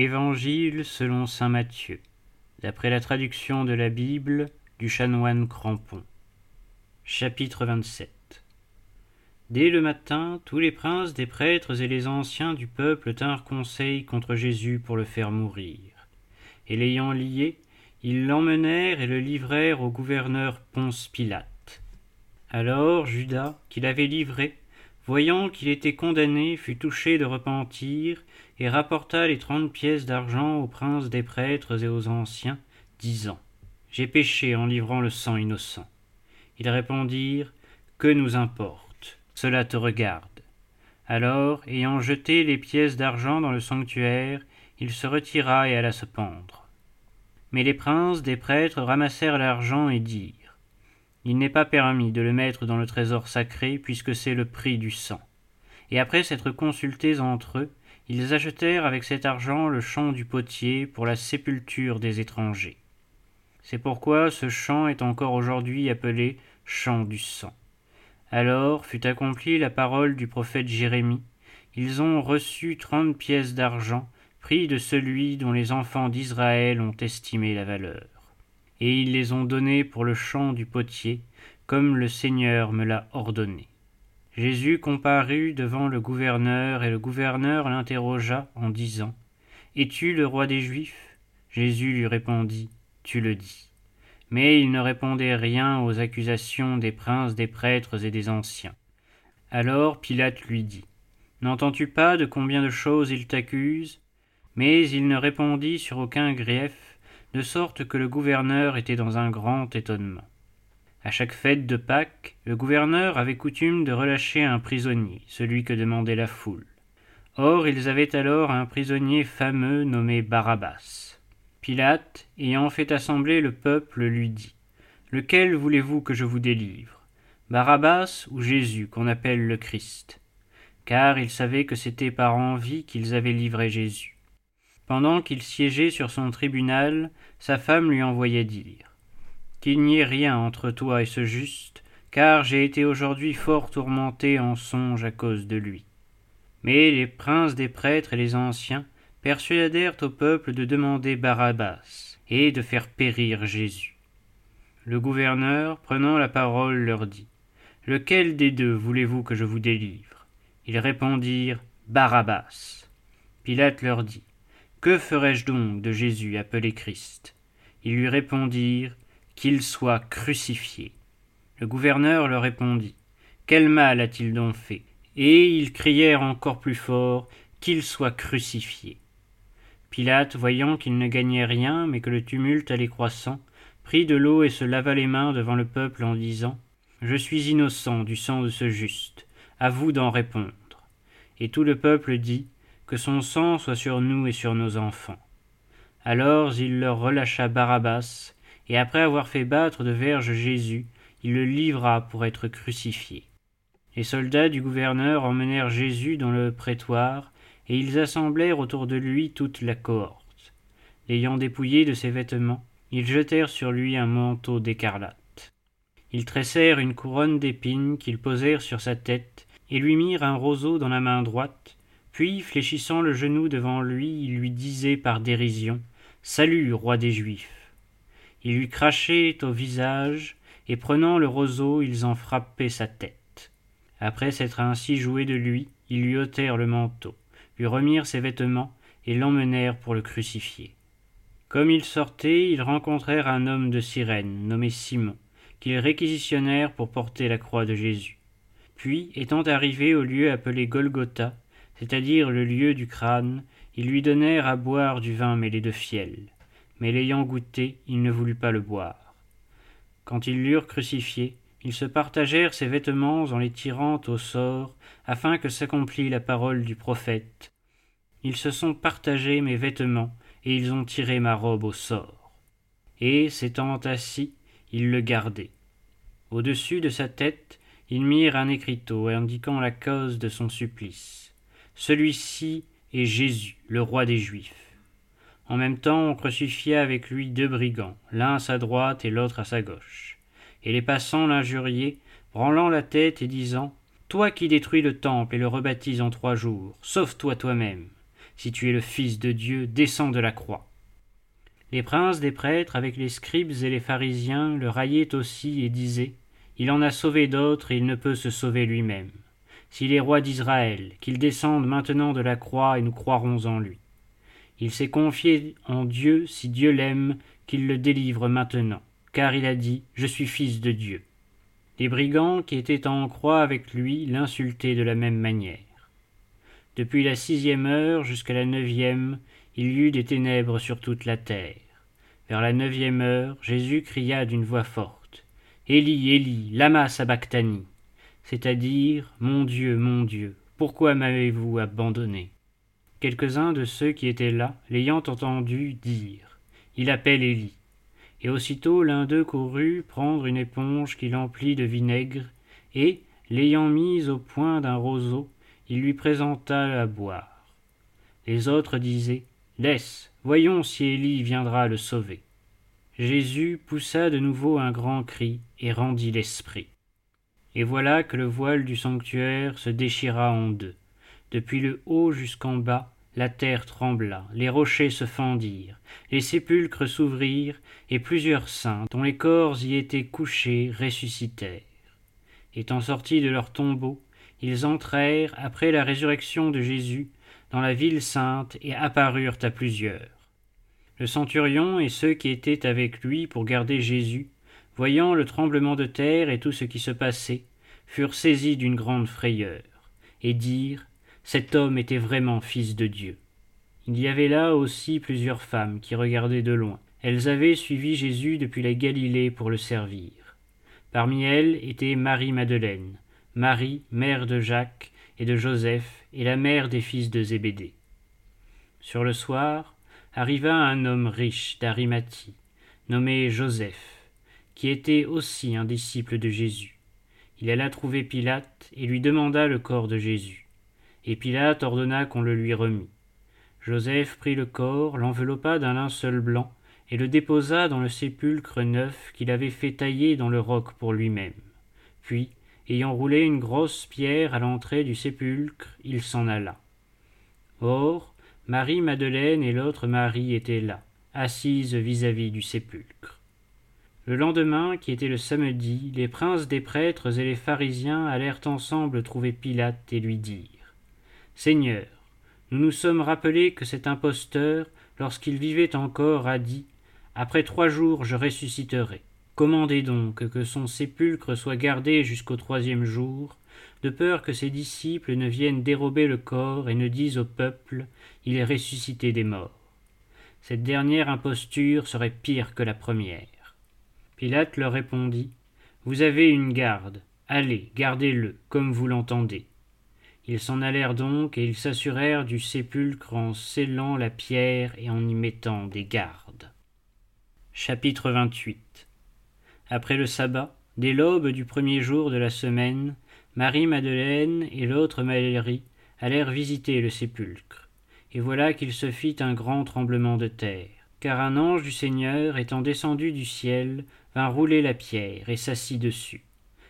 Évangile selon saint Matthieu, d'après la traduction de la Bible du chanoine Crampon. Chapitre 27 Dès le matin, tous les princes des prêtres et les anciens du peuple tinrent conseil contre Jésus pour le faire mourir. Et l'ayant lié, ils l'emmenèrent et le livrèrent au gouverneur Ponce Pilate. Alors Judas, qui l'avait livré, voyant qu'il était condamné, fut touché de repentir, et rapporta les trente pièces d'argent aux princes des prêtres et aux anciens, disant J'ai péché en livrant le sang innocent. Ils répondirent Que nous importe? Cela te regarde. Alors, ayant jeté les pièces d'argent dans le sanctuaire, il se retira et alla se pendre. Mais les princes des prêtres ramassèrent l'argent et dirent il n'est pas permis de le mettre dans le trésor sacré, puisque c'est le prix du sang. Et après s'être consultés entre eux, ils achetèrent avec cet argent le champ du potier pour la sépulture des étrangers. C'est pourquoi ce champ est encore aujourd'hui appelé champ du sang. Alors fut accomplie la parole du prophète Jérémie. Ils ont reçu trente pièces d'argent, prix de celui dont les enfants d'Israël ont estimé la valeur et ils les ont donnés pour le champ du potier, comme le Seigneur me l'a ordonné. Jésus comparut devant le gouverneur, et le gouverneur l'interrogea en disant Es-tu le roi des Juifs? Jésus lui répondit Tu le dis. Mais il ne répondait rien aux accusations des princes, des prêtres et des anciens. Alors Pilate lui dit N'entends-tu pas de combien de choses il t'accuse? Mais il ne répondit sur aucun grief, de sorte que le gouverneur était dans un grand étonnement. À chaque fête de Pâques, le gouverneur avait coutume de relâcher un prisonnier, celui que demandait la foule. Or ils avaient alors un prisonnier fameux nommé Barabbas. Pilate, ayant fait assembler le peuple, lui dit Lequel voulez-vous que je vous délivre Barabbas ou Jésus, qu'on appelle le Christ? Car il savait que c'était par envie qu'ils avaient livré Jésus. Pendant qu'il siégeait sur son tribunal, sa femme lui envoyait dire Qu'il n'y ait rien entre toi et ce juste, car j'ai été aujourd'hui fort tourmenté en songe à cause de lui. Mais les princes des prêtres et les anciens persuadèrent au peuple de demander Barabbas et de faire périr Jésus. Le gouverneur, prenant la parole, leur dit Lequel des deux voulez-vous que je vous délivre? Ils répondirent Barabbas. Pilate leur dit que ferai-je donc de Jésus appelé Christ? Ils lui répondirent Qu'il soit crucifié. Le gouverneur leur répondit Quel mal a-t-il donc fait? Et ils crièrent encore plus fort Qu'il soit crucifié. Pilate, voyant qu'il ne gagnait rien, mais que le tumulte allait croissant, prit de l'eau et se lava les mains devant le peuple en disant Je suis innocent du sang de ce juste, à vous d'en répondre. Et tout le peuple dit que son sang soit sur nous et sur nos enfants. Alors il leur relâcha Barabbas, et après avoir fait battre de verge Jésus, il le livra pour être crucifié. Les soldats du gouverneur emmenèrent Jésus dans le prétoire, et ils assemblèrent autour de lui toute la cohorte. L'ayant dépouillé de ses vêtements, ils jetèrent sur lui un manteau d'écarlate. Ils tressèrent une couronne d'épines qu'ils posèrent sur sa tête, et lui mirent un roseau dans la main droite, puis, fléchissant le genou devant lui, il lui disait par dérision Salut, roi des Juifs. Ils lui crachaient au visage, et prenant le roseau, ils en frappaient sa tête. Après s'être ainsi joué de lui, ils lui ôtèrent le manteau, lui remirent ses vêtements, et l'emmenèrent pour le crucifier. Comme ils sortaient, ils rencontrèrent un homme de Cyrène, nommé Simon, qu'ils réquisitionnèrent pour porter la croix de Jésus. Puis, étant arrivés au lieu appelé Golgotha, c'est-à-dire le lieu du crâne, ils lui donnèrent à boire du vin mêlé de fiel. Mais l'ayant goûté, il ne voulut pas le boire. Quand ils l'eurent crucifié, ils se partagèrent ses vêtements en les tirant au sort, afin que s'accomplît la parole du prophète. Ils se sont partagés mes vêtements, et ils ont tiré ma robe au sort. Et, s'étant assis, ils le gardaient. Au-dessus de sa tête, ils mirent un écriteau indiquant la cause de son supplice. Celui-ci est Jésus, le roi des Juifs. En même temps, on crucifiait avec lui deux brigands, l'un à sa droite et l'autre à sa gauche. Et les passants l'injuriaient, branlant la tête et disant Toi qui détruis le temple et le rebaptises en trois jours, sauve-toi toi-même. Si tu es le Fils de Dieu, descends de la croix. Les princes des prêtres, avec les scribes et les pharisiens, le raillaient aussi et disaient Il en a sauvé d'autres et il ne peut se sauver lui-même. S'il est roi d'Israël, qu'il descende maintenant de la croix et nous croirons en lui. Il s'est confié en Dieu, si Dieu l'aime, qu'il le délivre maintenant, car il a dit Je suis fils de Dieu. Les brigands qui étaient en croix avec lui l'insultaient de la même manière. Depuis la sixième heure jusqu'à la neuvième, il y eut des ténèbres sur toute la terre. Vers la neuvième heure, Jésus cria d'une voix forte Élie, Élie, lama sabachthani c'est-à-dire Mon Dieu, mon Dieu, pourquoi m'avez-vous abandonné? Quelques-uns de ceux qui étaient là, l'ayant entendu, dire Il appelle Élie. Et aussitôt l'un d'eux courut prendre une éponge qu'il emplit de vinaigre, et, l'ayant mise au point d'un roseau, il lui présenta à boire. Les autres disaient Laisse, voyons si Élie viendra le sauver. Jésus poussa de nouveau un grand cri et rendit l'esprit. Et voilà que le voile du sanctuaire se déchira en deux. Depuis le haut jusqu'en bas, la terre trembla, les rochers se fendirent, les sépulcres s'ouvrirent, et plusieurs saints, dont les corps y étaient couchés, ressuscitèrent. Étant sortis de leur tombeau, ils entrèrent, après la résurrection de Jésus, dans la ville sainte et apparurent à plusieurs. Le centurion et ceux qui étaient avec lui pour garder Jésus, voyant le tremblement de terre et tout ce qui se passait, furent saisis d'une grande frayeur, et dirent Cet homme était vraiment fils de Dieu. Il y avait là aussi plusieurs femmes qui regardaient de loin. Elles avaient suivi Jésus depuis la Galilée pour le servir. Parmi elles était Marie Madeleine, Marie, mère de Jacques et de Joseph, et la mère des fils de Zébédée. Sur le soir, arriva un homme riche d'Arimathie, nommé Joseph, qui était aussi un disciple de Jésus. Il alla trouver Pilate et lui demanda le corps de Jésus. Et Pilate ordonna qu'on le lui remît. Joseph prit le corps, l'enveloppa d'un linceul blanc, et le déposa dans le sépulcre neuf qu'il avait fait tailler dans le roc pour lui-même. Puis, ayant roulé une grosse pierre à l'entrée du sépulcre, il s'en alla. Or, Marie Madeleine et l'autre Marie étaient là, assises vis-à-vis du sépulcre. Le lendemain, qui était le samedi, les princes des prêtres et les pharisiens allèrent ensemble trouver Pilate et lui dirent Seigneur, nous nous sommes rappelés que cet imposteur, lorsqu'il vivait encore, a dit Après trois jours je ressusciterai. Commandez donc que son sépulcre soit gardé jusqu'au troisième jour, de peur que ses disciples ne viennent dérober le corps et ne disent au peuple Il est ressuscité des morts. Cette dernière imposture serait pire que la première. Pilate leur répondit Vous avez une garde, allez, gardez-le, comme vous l'entendez. Ils s'en allèrent donc, et ils s'assurèrent du sépulcre en scellant la pierre et en y mettant des gardes. Chapitre 28 Après le sabbat, dès l'aube du premier jour de la semaine, Marie-Madeleine et l'autre Marie allèrent visiter le sépulcre. Et voilà qu'il se fit un grand tremblement de terre, car un ange du Seigneur, étant descendu du ciel, vint rouler la pierre et s'assit dessus.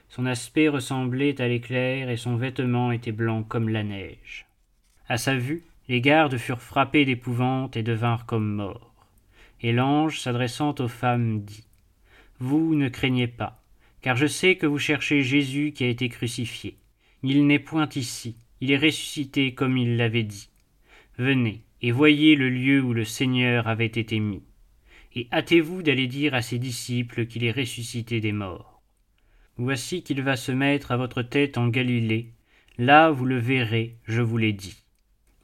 Son aspect ressemblait à l'éclair et son vêtement était blanc comme la neige. À sa vue, les gardes furent frappés d'épouvante et devinrent comme morts. Et l'ange, s'adressant aux femmes, dit Vous ne craignez pas, car je sais que vous cherchez Jésus qui a été crucifié. Il n'est point ici, il est ressuscité comme il l'avait dit. Venez et voyez le lieu où le Seigneur avait été mis et hâtez-vous d'aller dire à ses disciples qu'il est ressuscité des morts. Voici qu'il va se mettre à votre tête en Galilée, là vous le verrez, je vous l'ai dit.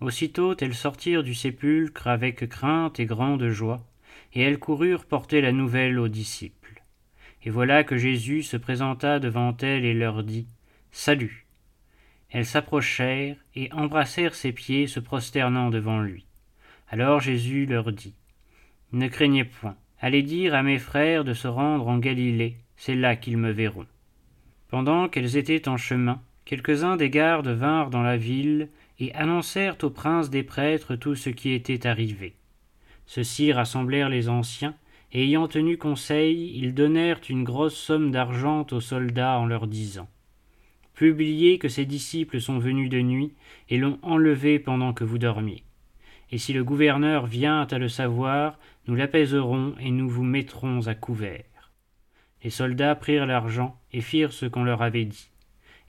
Aussitôt elles sortirent du sépulcre avec crainte et grande joie, et elles coururent porter la nouvelle aux disciples. Et voilà que Jésus se présenta devant elles et leur dit Salut. Elles s'approchèrent et embrassèrent ses pieds, se prosternant devant lui. Alors Jésus leur dit ne craignez point. Allez dire à mes frères de se rendre en Galilée, c'est là qu'ils me verront. Pendant qu'elles étaient en chemin, quelques-uns des gardes vinrent dans la ville et annoncèrent au prince des prêtres tout ce qui était arrivé. Ceux-ci rassemblèrent les anciens, et ayant tenu conseil, ils donnèrent une grosse somme d'argent aux soldats en leur disant Publiez que ces disciples sont venus de nuit et l'ont enlevé pendant que vous dormiez. et si le gouverneur vient à le savoir, nous l'apaiserons et nous vous mettrons à couvert. Les soldats prirent l'argent et firent ce qu'on leur avait dit.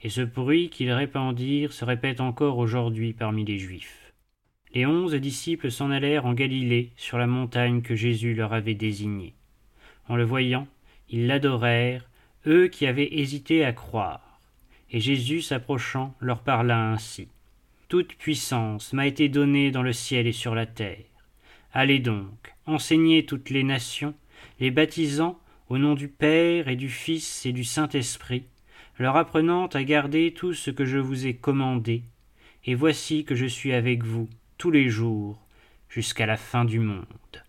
Et ce bruit qu'ils répandirent se répète encore aujourd'hui parmi les Juifs. Les onze disciples s'en allèrent en Galilée, sur la montagne que Jésus leur avait désignée. En le voyant, ils l'adorèrent, eux qui avaient hésité à croire. Et Jésus s'approchant leur parla ainsi. Toute puissance m'a été donnée dans le ciel et sur la terre. Allez donc, enseignez toutes les nations, les baptisant au nom du Père et du Fils et du Saint-Esprit, leur apprenant à garder tout ce que je vous ai commandé, et voici que je suis avec vous tous les jours jusqu'à la fin du monde.